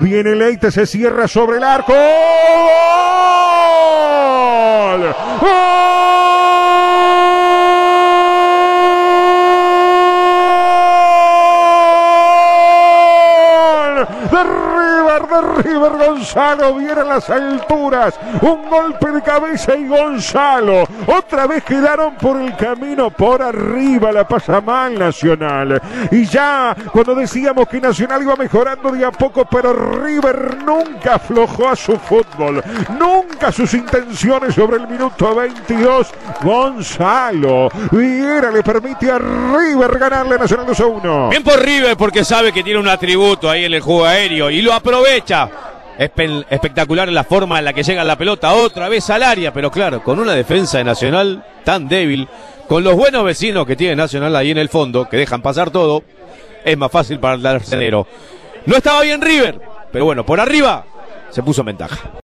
Viene Leite, se cierra sobre el arco. De River, de River Gonzalo, viene las alturas, un golpe de cabeza y Gonzalo, otra vez quedaron por el camino por arriba, la pasa mal Nacional, y ya cuando decíamos que Nacional iba mejorando de a poco, pero River nunca aflojó a su fútbol, nunca sus intenciones sobre el minuto 22, Gonzalo, Viera le permite a River ganarle a Nacional 2 a 1. Bien por River porque sabe que tiene un atributo ahí en el juego aéreo y lo aprovecha. Espe- espectacular la forma en la que llega la pelota otra vez al área, pero claro, con una defensa de Nacional tan débil, con los buenos vecinos que tiene Nacional ahí en el fondo, que dejan pasar todo, es más fácil para el arcenero. No estaba bien River, pero bueno, por arriba se puso en ventaja.